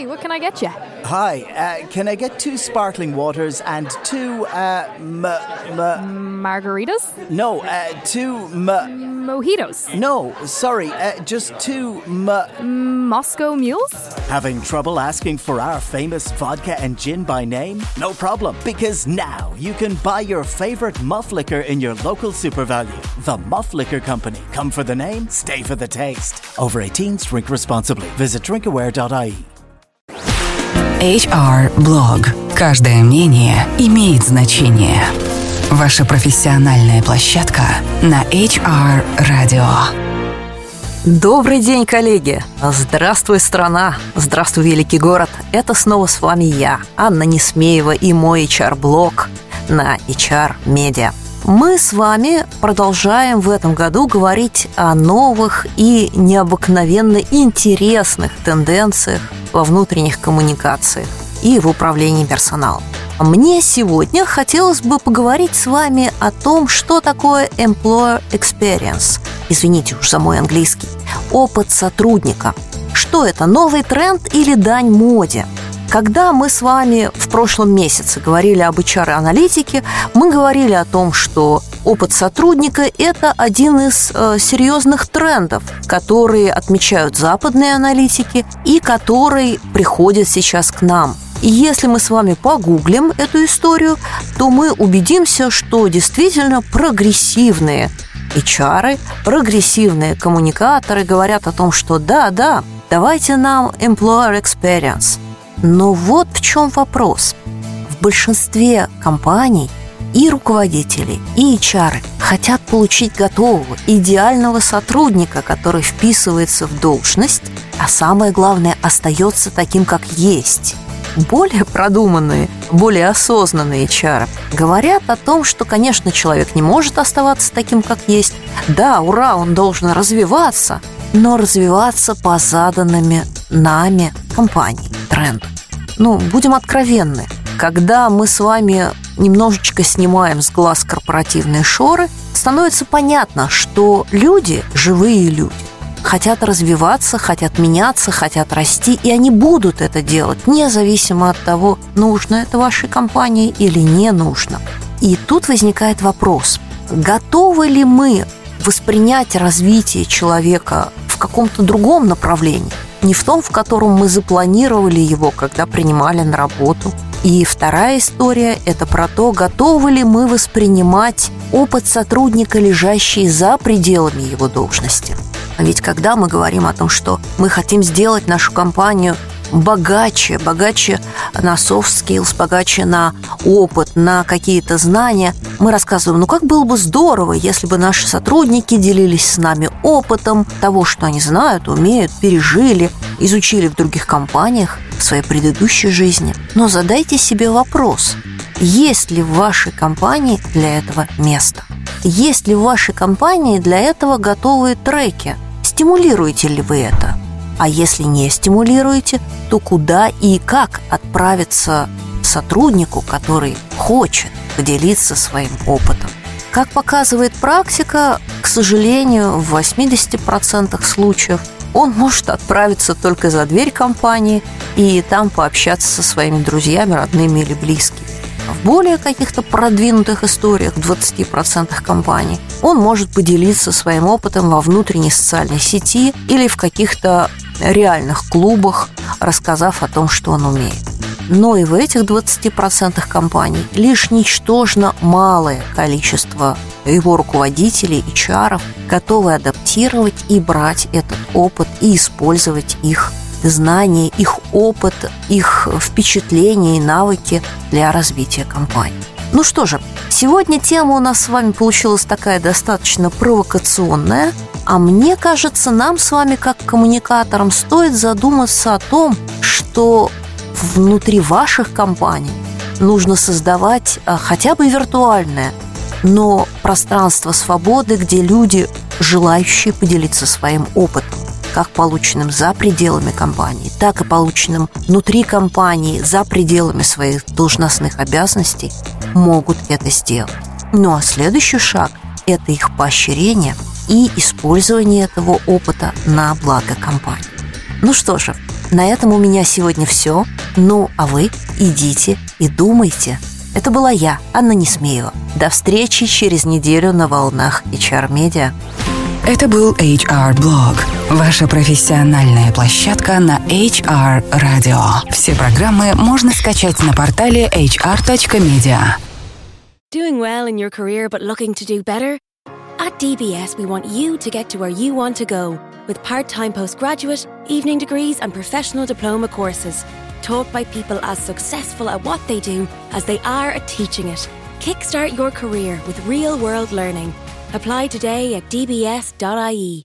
Hi, what can I get you? Hi, uh, can I get two sparkling waters and two, uh, m- m- Margaritas? no, uh, two, m- Mojitos? no, sorry, uh, just two, m- Moscow mules? Having trouble asking for our famous vodka and gin by name? No problem, because now you can buy your favorite muff liquor in your local super value. The Muff Liquor Company. Come for the name, stay for the taste. Over 18s, drink responsibly. Visit drinkaware.ie. HR Blog. Каждое мнение имеет значение. Ваша профессиональная площадка на HR Radio. Добрый день, коллеги! Здравствуй, страна! Здравствуй, великий город! Это снова с вами я, Анна Несмеева и мой HR-блог на HR Media. Мы с вами продолжаем в этом году говорить о новых и необыкновенно интересных тенденциях во внутренних коммуникациях и в управлении персоналом. Мне сегодня хотелось бы поговорить с вами о том, что такое employer experience. Извините уж за мой английский. Опыт сотрудника. Что это, новый тренд или дань моде? Когда мы с вами в прошлом месяце говорили об HR-аналитике, мы говорили о том, что опыт сотрудника – это один из э, серьезных трендов, которые отмечают западные аналитики и который приходит сейчас к нам. И если мы с вами погуглим эту историю, то мы убедимся, что действительно прогрессивные HR, прогрессивные коммуникаторы говорят о том, что да-да, давайте нам employer experience – но вот в чем вопрос. В большинстве компаний и руководители, и HR хотят получить готового, идеального сотрудника, который вписывается в должность, а самое главное, остается таким, как есть. Более продуманные, более осознанные HR говорят о том, что, конечно, человек не может оставаться таким, как есть. Да, ура, он должен развиваться, но развиваться по заданными нами компании тренду. Ну, будем откровенны. Когда мы с вами немножечко снимаем с глаз корпоративные шоры, становится понятно, что люди, живые люди, хотят развиваться, хотят меняться, хотят расти, и они будут это делать, независимо от того, нужно это вашей компании или не нужно. И тут возникает вопрос, готовы ли мы воспринять развитие человека в каком-то другом направлении? Не в том, в котором мы запланировали его, когда принимали на работу. И вторая история – это про то, готовы ли мы воспринимать опыт сотрудника, лежащий за пределами его должности. Ведь когда мы говорим о том, что мы хотим сделать нашу компанию богаче, богаче на soft skills, богаче на опыт, на какие-то знания. Мы рассказываем, ну как было бы здорово, если бы наши сотрудники делились с нами опытом того, что они знают, умеют, пережили, изучили в других компаниях в своей предыдущей жизни. Но задайте себе вопрос, есть ли в вашей компании для этого место? Есть ли в вашей компании для этого готовые треки? Стимулируете ли вы это? А если не стимулируете, то куда и как отправиться сотруднику, который хочет поделиться своим опытом? Как показывает практика, к сожалению, в 80% случаев он может отправиться только за дверь компании и там пообщаться со своими друзьями, родными или близкими. В более каких-то продвинутых историях, в 20% компаний, он может поделиться своим опытом во внутренней социальной сети или в каких-то реальных клубах, рассказав о том, что он умеет. Но и в этих 20% компаний лишь ничтожно малое количество его руководителей и чаров готовы адаптировать и брать этот опыт и использовать их знания, их опыт, их впечатления и навыки для развития компании. Ну что же, сегодня тема у нас с вами получилась такая достаточно провокационная, а мне кажется, нам с вами, как коммуникаторам, стоит задуматься о том, что внутри ваших компаний нужно создавать а, хотя бы виртуальное, но пространство свободы, где люди, желающие поделиться своим опытом, как полученным за пределами компании, так и полученным внутри компании, за пределами своих должностных обязанностей, могут это сделать. Ну а следующий шаг – это их поощрение и использование этого опыта на благо компании. Ну что же, На этом у меня сегодня все. Ну, а вы идите и думайте. Это была я, Анна Несмеева. До встречи через неделю на волнах HR Media. Это был HR Blog, ваша профессиональная площадка на HR Radio. Все программы можно скачать на портале hr.media. Doing well in your career but looking to do better? At DBS, we want you to get to where you want to go with part time postgraduate, evening degrees, and professional diploma courses. Taught by people as successful at what they do as they are at teaching it. Kickstart your career with real world learning. Apply today at dbs.ie.